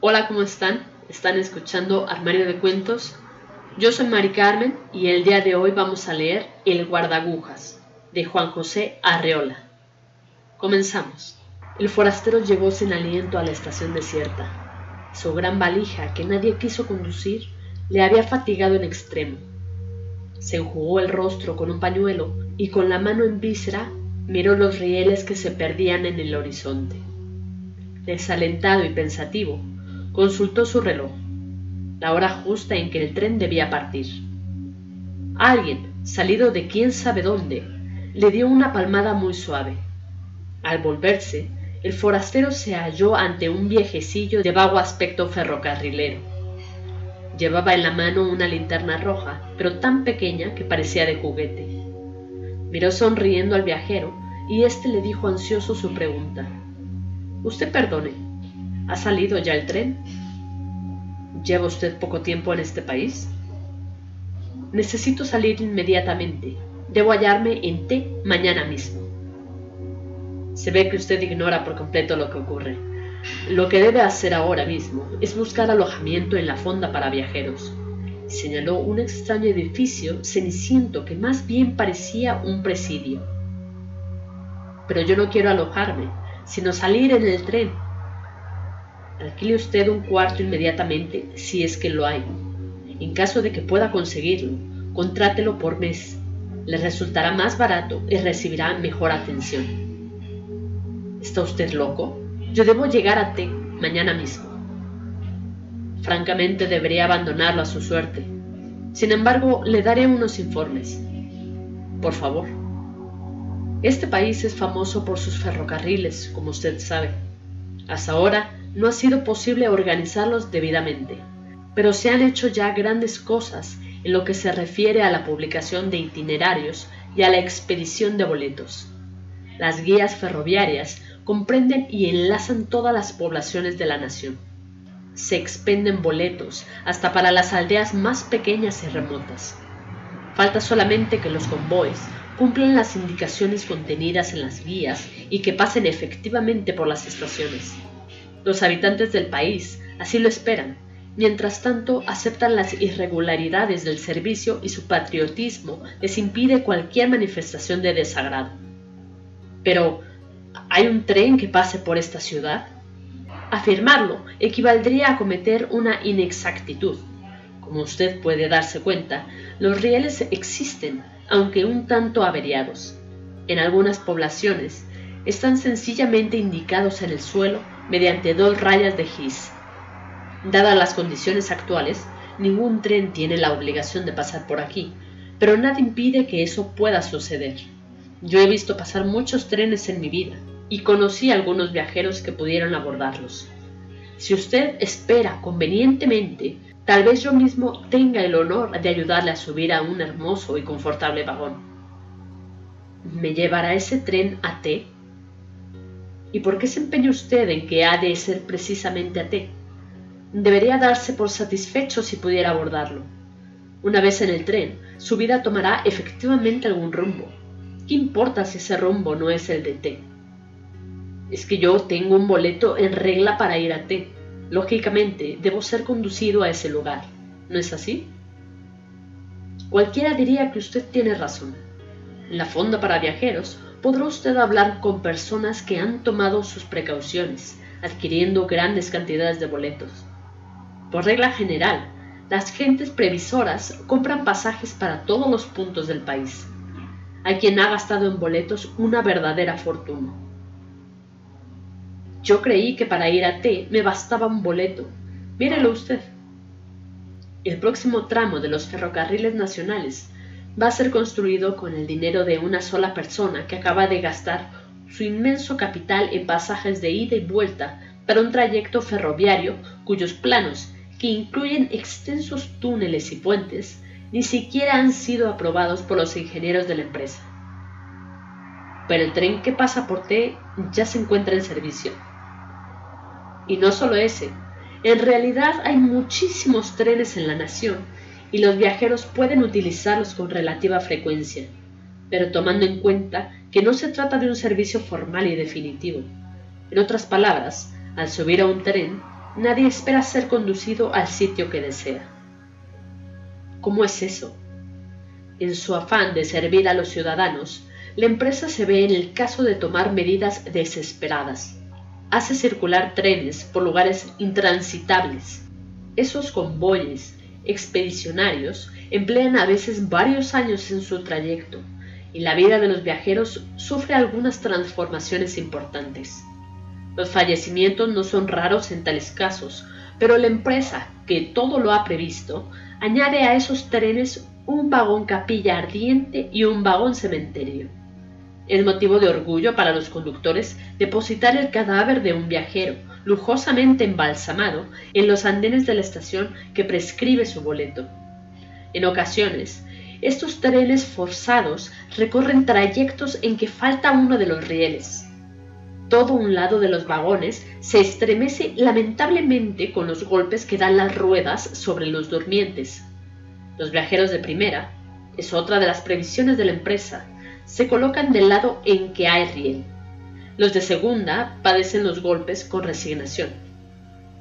Hola, ¿cómo están? Están escuchando Armario de Cuentos. Yo soy Mari Carmen y el día de hoy vamos a leer El guardagujas de Juan José Arreola. Comenzamos. El forastero llegó sin aliento a la estación desierta. Su gran valija, que nadie quiso conducir, le había fatigado en extremo. Se enjugó el rostro con un pañuelo y con la mano en víscera miró los rieles que se perdían en el horizonte. Desalentado y pensativo, Consultó su reloj, la hora justa en que el tren debía partir. Alguien, salido de quién sabe dónde, le dio una palmada muy suave. Al volverse, el forastero se halló ante un viejecillo de vago aspecto ferrocarrilero. Llevaba en la mano una linterna roja, pero tan pequeña que parecía de juguete. Miró sonriendo al viajero y éste le dijo ansioso su pregunta. Usted perdone, ¿Ha salido ya el tren? ¿Lleva usted poco tiempo en este país? Necesito salir inmediatamente. Debo hallarme en T mañana mismo. Se ve que usted ignora por completo lo que ocurre. Lo que debe hacer ahora mismo es buscar alojamiento en la fonda para viajeros. Señaló un extraño edificio ceniciento que más bien parecía un presidio. Pero yo no quiero alojarme, sino salir en el tren Alquile usted un cuarto inmediatamente si es que lo hay. En caso de que pueda conseguirlo, contrátelo por mes. Le resultará más barato y recibirá mejor atención. ¿Está usted loco? Yo debo llegar a T mañana mismo. Francamente debería abandonarlo a su suerte. Sin embargo, le daré unos informes. Por favor. Este país es famoso por sus ferrocarriles, como usted sabe. Hasta ahora no ha sido posible organizarlos debidamente, pero se han hecho ya grandes cosas en lo que se refiere a la publicación de itinerarios y a la expedición de boletos. Las guías ferroviarias comprenden y enlazan todas las poblaciones de la nación. Se expenden boletos hasta para las aldeas más pequeñas y remotas. Falta solamente que los convoys cumplan las indicaciones contenidas en las guías y que pasen efectivamente por las estaciones. Los habitantes del país así lo esperan. Mientras tanto, aceptan las irregularidades del servicio y su patriotismo les impide cualquier manifestación de desagrado. Pero, ¿hay un tren que pase por esta ciudad? Afirmarlo equivaldría a cometer una inexactitud. Como usted puede darse cuenta, los rieles existen, aunque un tanto averiados. En algunas poblaciones están sencillamente indicados en el suelo mediante dos rayas de gis. Dadas las condiciones actuales, ningún tren tiene la obligación de pasar por aquí, pero nada impide que eso pueda suceder. Yo he visto pasar muchos trenes en mi vida y conocí a algunos viajeros que pudieron abordarlos. Si usted espera convenientemente, tal vez yo mismo tenga el honor de ayudarle a subir a un hermoso y confortable vagón. ¿Me llevará ese tren a T? ¿Y por qué se empeña usted en que ha de ser precisamente a T? Debería darse por satisfecho si pudiera abordarlo. Una vez en el tren, su vida tomará efectivamente algún rumbo. ¿Qué importa si ese rumbo no es el de T? Es que yo tengo un boleto en regla para ir a T. Lógicamente, debo ser conducido a ese lugar. ¿No es así? Cualquiera diría que usted tiene razón. La fonda para viajeros podrá usted hablar con personas que han tomado sus precauciones, adquiriendo grandes cantidades de boletos. Por regla general, las gentes previsoras compran pasajes para todos los puntos del país. Hay quien ha gastado en boletos una verdadera fortuna. Yo creí que para ir a T me bastaba un boleto. Mírelo usted. El próximo tramo de los ferrocarriles nacionales va a ser construido con el dinero de una sola persona que acaba de gastar su inmenso capital en pasajes de ida y vuelta para un trayecto ferroviario cuyos planos, que incluyen extensos túneles y puentes, ni siquiera han sido aprobados por los ingenieros de la empresa. Pero el tren que pasa por T ya se encuentra en servicio. Y no solo ese, en realidad hay muchísimos trenes en la nación y los viajeros pueden utilizarlos con relativa frecuencia, pero tomando en cuenta que no se trata de un servicio formal y definitivo. En otras palabras, al subir a un tren, nadie espera ser conducido al sitio que desea. ¿Cómo es eso? En su afán de servir a los ciudadanos, la empresa se ve en el caso de tomar medidas desesperadas. Hace circular trenes por lugares intransitables. Esos convoyes expedicionarios emplean a veces varios años en su trayecto y la vida de los viajeros sufre algunas transformaciones importantes. Los fallecimientos no son raros en tales casos, pero la empresa, que todo lo ha previsto, añade a esos trenes un vagón capilla ardiente y un vagón cementerio. Es motivo de orgullo para los conductores depositar el cadáver de un viajero, lujosamente embalsamado, en los andenes de la estación que prescribe su boleto. En ocasiones, estos trenes forzados recorren trayectos en que falta uno de los rieles. Todo un lado de los vagones se estremece lamentablemente con los golpes que dan las ruedas sobre los durmientes. Los viajeros de primera, es otra de las previsiones de la empresa, se colocan del lado en que hay riel. Los de segunda padecen los golpes con resignación.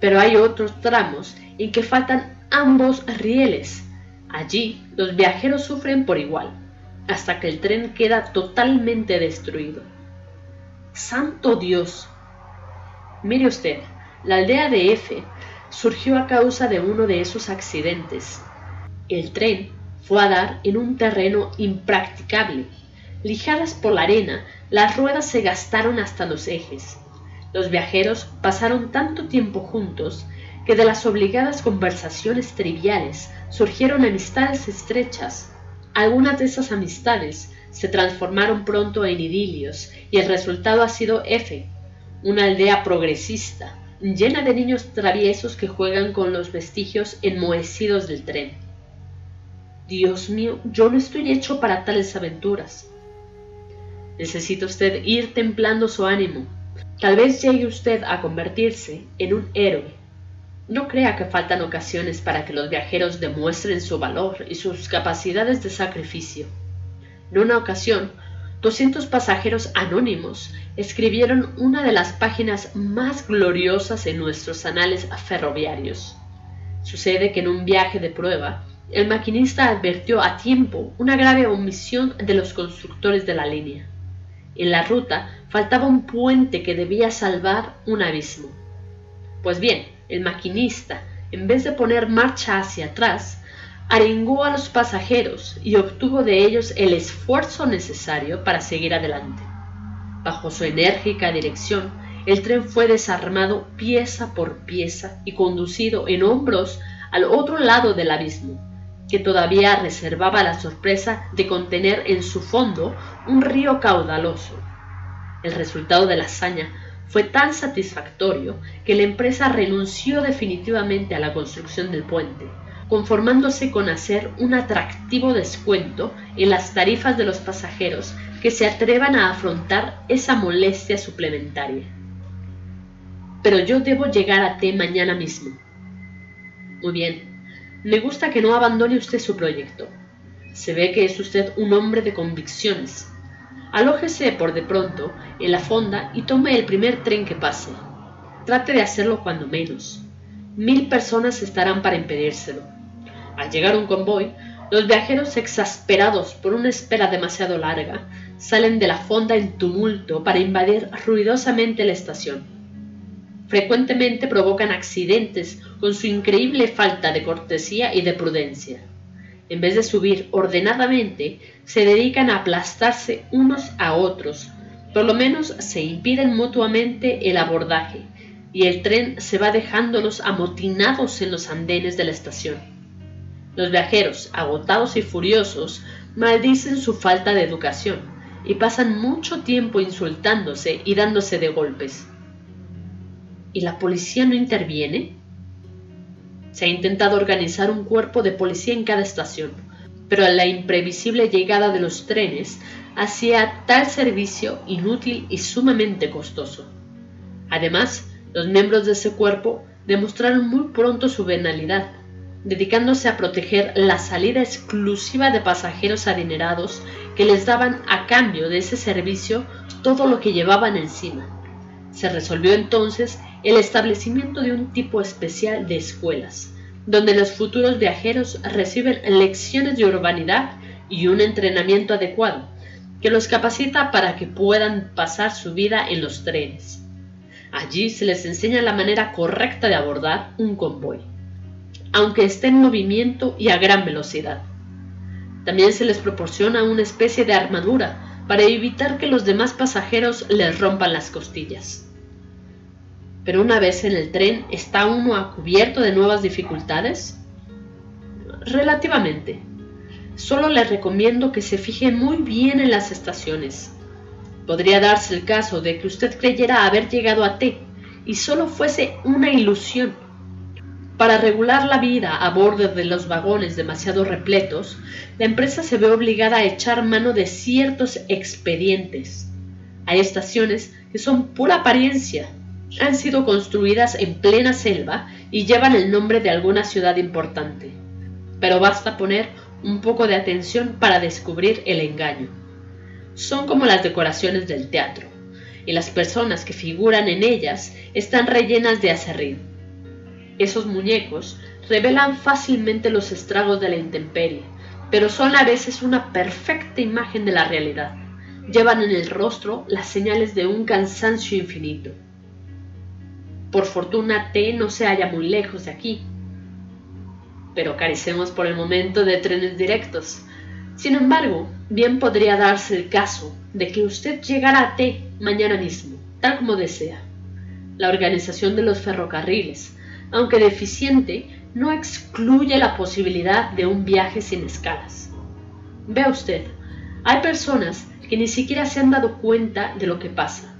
Pero hay otros tramos en que faltan ambos rieles. Allí los viajeros sufren por igual, hasta que el tren queda totalmente destruido. ¡Santo Dios! Mire usted, la aldea de F surgió a causa de uno de esos accidentes. El tren fue a dar en un terreno impracticable Lijadas por la arena, las ruedas se gastaron hasta los ejes. Los viajeros pasaron tanto tiempo juntos que de las obligadas conversaciones triviales surgieron amistades estrechas. Algunas de esas amistades se transformaron pronto en idilios y el resultado ha sido F, una aldea progresista, llena de niños traviesos que juegan con los vestigios enmohecidos del tren. Dios mío, yo no estoy hecho para tales aventuras. Necesita usted ir templando su ánimo. Tal vez llegue usted a convertirse en un héroe. No crea que faltan ocasiones para que los viajeros demuestren su valor y sus capacidades de sacrificio. En una ocasión, 200 pasajeros anónimos escribieron una de las páginas más gloriosas en nuestros anales ferroviarios. Sucede que en un viaje de prueba, el maquinista advirtió a tiempo una grave omisión de los constructores de la línea. En la ruta faltaba un puente que debía salvar un abismo. Pues bien, el maquinista, en vez de poner marcha hacia atrás, arengó a los pasajeros y obtuvo de ellos el esfuerzo necesario para seguir adelante. Bajo su enérgica dirección, el tren fue desarmado pieza por pieza y conducido en hombros al otro lado del abismo que todavía reservaba la sorpresa de contener en su fondo un río caudaloso. El resultado de la hazaña fue tan satisfactorio que la empresa renunció definitivamente a la construcción del puente, conformándose con hacer un atractivo descuento en las tarifas de los pasajeros que se atrevan a afrontar esa molestia suplementaria. Pero yo debo llegar a T mañana mismo. Muy bien, me gusta que no abandone usted su proyecto. Se ve que es usted un hombre de convicciones. Alójese por de pronto en la fonda y tome el primer tren que pase. Trate de hacerlo cuando menos. Mil personas estarán para impedírselo. Al llegar un convoy, los viajeros exasperados por una espera demasiado larga salen de la fonda en tumulto para invadir ruidosamente la estación frecuentemente provocan accidentes con su increíble falta de cortesía y de prudencia. En vez de subir ordenadamente, se dedican a aplastarse unos a otros, por lo menos se impiden mutuamente el abordaje, y el tren se va dejándolos amotinados en los andenes de la estación. Los viajeros, agotados y furiosos, maldicen su falta de educación y pasan mucho tiempo insultándose y dándose de golpes y la policía no interviene? Se ha intentado organizar un cuerpo de policía en cada estación, pero la imprevisible llegada de los trenes hacía tal servicio inútil y sumamente costoso. Además, los miembros de ese cuerpo demostraron muy pronto su venalidad, dedicándose a proteger la salida exclusiva de pasajeros adinerados que les daban a cambio de ese servicio todo lo que llevaban encima. Se resolvió entonces el establecimiento de un tipo especial de escuelas, donde los futuros viajeros reciben lecciones de urbanidad y un entrenamiento adecuado que los capacita para que puedan pasar su vida en los trenes. Allí se les enseña la manera correcta de abordar un convoy, aunque esté en movimiento y a gran velocidad. También se les proporciona una especie de armadura para evitar que los demás pasajeros les rompan las costillas. Pero una vez en el tren, ¿está uno a cubierto de nuevas dificultades? Relativamente. Solo le recomiendo que se fije muy bien en las estaciones. Podría darse el caso de que usted creyera haber llegado a T y solo fuese una ilusión. Para regular la vida a bordo de los vagones demasiado repletos, la empresa se ve obligada a echar mano de ciertos expedientes. Hay estaciones que son pura apariencia. Han sido construidas en plena selva y llevan el nombre de alguna ciudad importante. Pero basta poner un poco de atención para descubrir el engaño. Son como las decoraciones del teatro, y las personas que figuran en ellas están rellenas de acerrín. Esos muñecos revelan fácilmente los estragos de la intemperie, pero son a veces una perfecta imagen de la realidad. Llevan en el rostro las señales de un cansancio infinito. Por fortuna T no se halla muy lejos de aquí, pero carecemos por el momento de trenes directos. Sin embargo, bien podría darse el caso de que usted llegara a T mañana mismo, tal como desea. La organización de los ferrocarriles, aunque deficiente, no excluye la posibilidad de un viaje sin escalas. Vea usted, hay personas que ni siquiera se han dado cuenta de lo que pasa.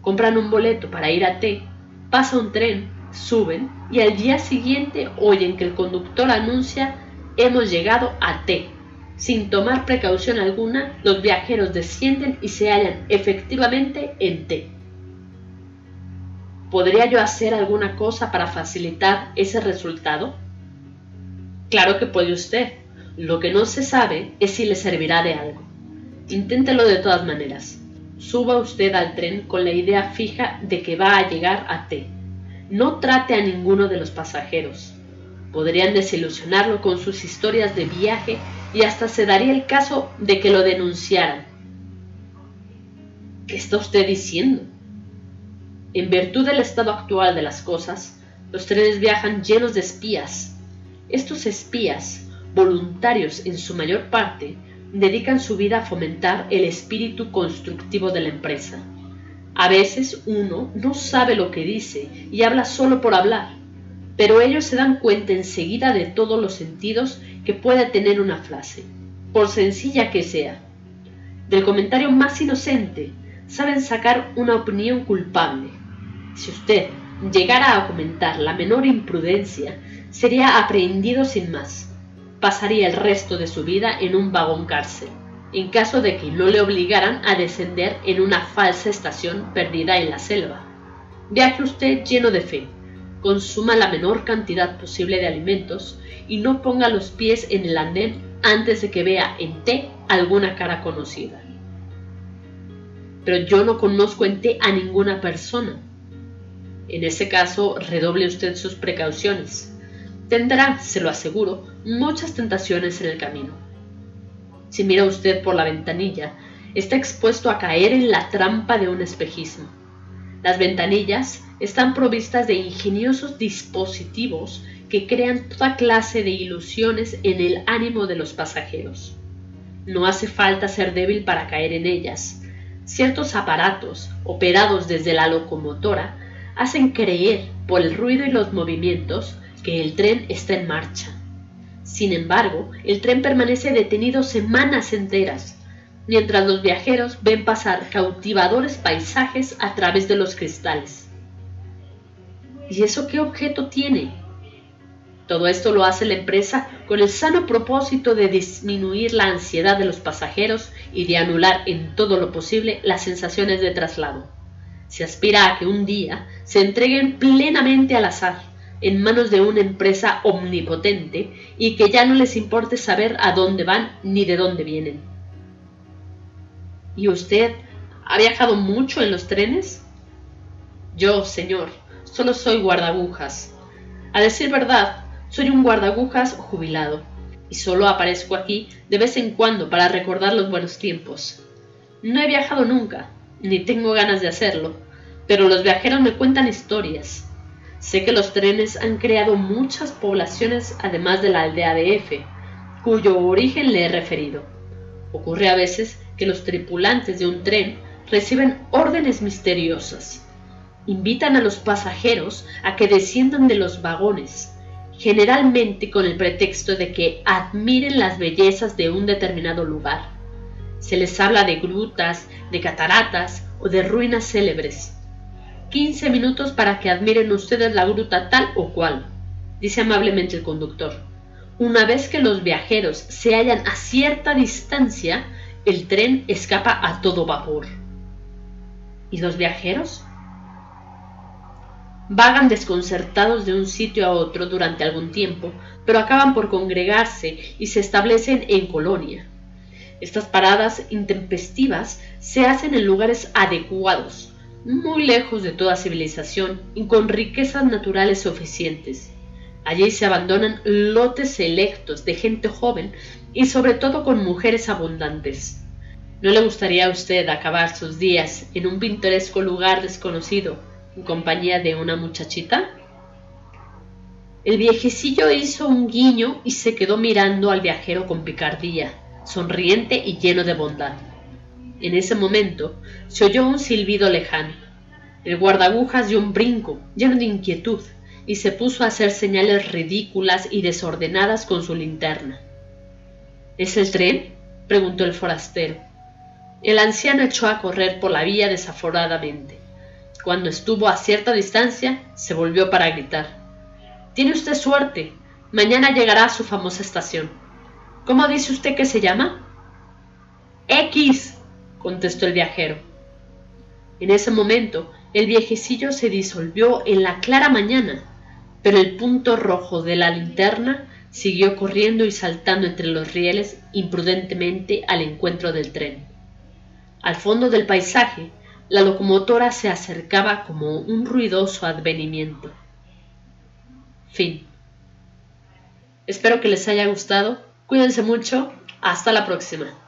Compran un boleto para ir a T, pasa un tren suben y al día siguiente oyen que el conductor anuncia hemos llegado a T. Sin tomar precaución alguna, los viajeros descienden y se hallan efectivamente en T. ¿Podría yo hacer alguna cosa para facilitar ese resultado? Claro que puede usted. Lo que no se sabe es si le servirá de algo. Inténtelo de todas maneras. Suba usted al tren con la idea fija de que va a llegar a T no trate a ninguno de los pasajeros. Podrían desilusionarlo con sus historias de viaje y hasta se daría el caso de que lo denunciaran. ¿Qué está usted diciendo? En virtud del estado actual de las cosas, los trenes viajan llenos de espías. Estos espías, voluntarios en su mayor parte, dedican su vida a fomentar el espíritu constructivo de la empresa. A veces uno no sabe lo que dice y habla solo por hablar, pero ellos se dan cuenta enseguida de todos los sentidos que puede tener una frase, por sencilla que sea. Del comentario más inocente saben sacar una opinión culpable. Si usted llegara a comentar la menor imprudencia, sería aprehendido sin más. Pasaría el resto de su vida en un vagón cárcel en caso de que no le obligaran a descender en una falsa estación perdida en la selva. Viaje usted lleno de fe, consuma la menor cantidad posible de alimentos y no ponga los pies en el andén antes de que vea en T alguna cara conocida. Pero yo no conozco en T a ninguna persona. En ese caso, redoble usted sus precauciones. Tendrá, se lo aseguro, muchas tentaciones en el camino si mira usted por la ventanilla, está expuesto a caer en la trampa de un espejismo. Las ventanillas están provistas de ingeniosos dispositivos que crean toda clase de ilusiones en el ánimo de los pasajeros. No hace falta ser débil para caer en ellas. Ciertos aparatos, operados desde la locomotora, hacen creer, por el ruido y los movimientos, que el tren está en marcha. Sin embargo, el tren permanece detenido semanas enteras, mientras los viajeros ven pasar cautivadores paisajes a través de los cristales. ¿Y eso qué objeto tiene? Todo esto lo hace la empresa con el sano propósito de disminuir la ansiedad de los pasajeros y de anular en todo lo posible las sensaciones de traslado. Se aspira a que un día se entreguen plenamente al azar, en manos de una empresa omnipotente y que ya no les importe saber a dónde van ni de dónde vienen. ¿Y usted ha viajado mucho en los trenes? Yo, señor, solo soy guardagujas. A decir verdad, soy un guardagujas jubilado, y solo aparezco aquí de vez en cuando para recordar los buenos tiempos. No he viajado nunca, ni tengo ganas de hacerlo, pero los viajeros me cuentan historias. Sé que los trenes han creado muchas poblaciones además de la aldea de F, cuyo origen le he referido. Ocurre a veces que los tripulantes de un tren reciben órdenes misteriosas. Invitan a los pasajeros a que desciendan de los vagones, generalmente con el pretexto de que admiren las bellezas de un determinado lugar. Se les habla de grutas, de cataratas o de ruinas célebres. Quince minutos para que admiren ustedes la gruta tal o cual, dice amablemente el conductor. Una vez que los viajeros se hallan a cierta distancia, el tren escapa a todo vapor. ¿Y los viajeros? Vagan desconcertados de un sitio a otro durante algún tiempo, pero acaban por congregarse y se establecen en colonia. Estas paradas intempestivas se hacen en lugares adecuados, muy lejos de toda civilización y con riquezas naturales suficientes. Allí se abandonan lotes selectos de gente joven y sobre todo con mujeres abundantes. ¿No le gustaría a usted acabar sus días en un pintoresco lugar desconocido en compañía de una muchachita? El viejecillo hizo un guiño y se quedó mirando al viajero con picardía, sonriente y lleno de bondad. En ese momento se oyó un silbido lejano. El guardagujas dio un brinco, lleno de inquietud, y se puso a hacer señales ridículas y desordenadas con su linterna. ¿Es el tren? preguntó el forastero. El anciano echó a correr por la vía desaforadamente. Cuando estuvo a cierta distancia, se volvió para gritar. Tiene usted suerte. Mañana llegará a su famosa estación. ¿Cómo dice usted que se llama? X, contestó el viajero. En ese momento, el viejecillo se disolvió en la clara mañana, pero el punto rojo de la linterna siguió corriendo y saltando entre los rieles imprudentemente al encuentro del tren. Al fondo del paisaje, la locomotora se acercaba como un ruidoso advenimiento. Fin. Espero que les haya gustado. Cuídense mucho. Hasta la próxima.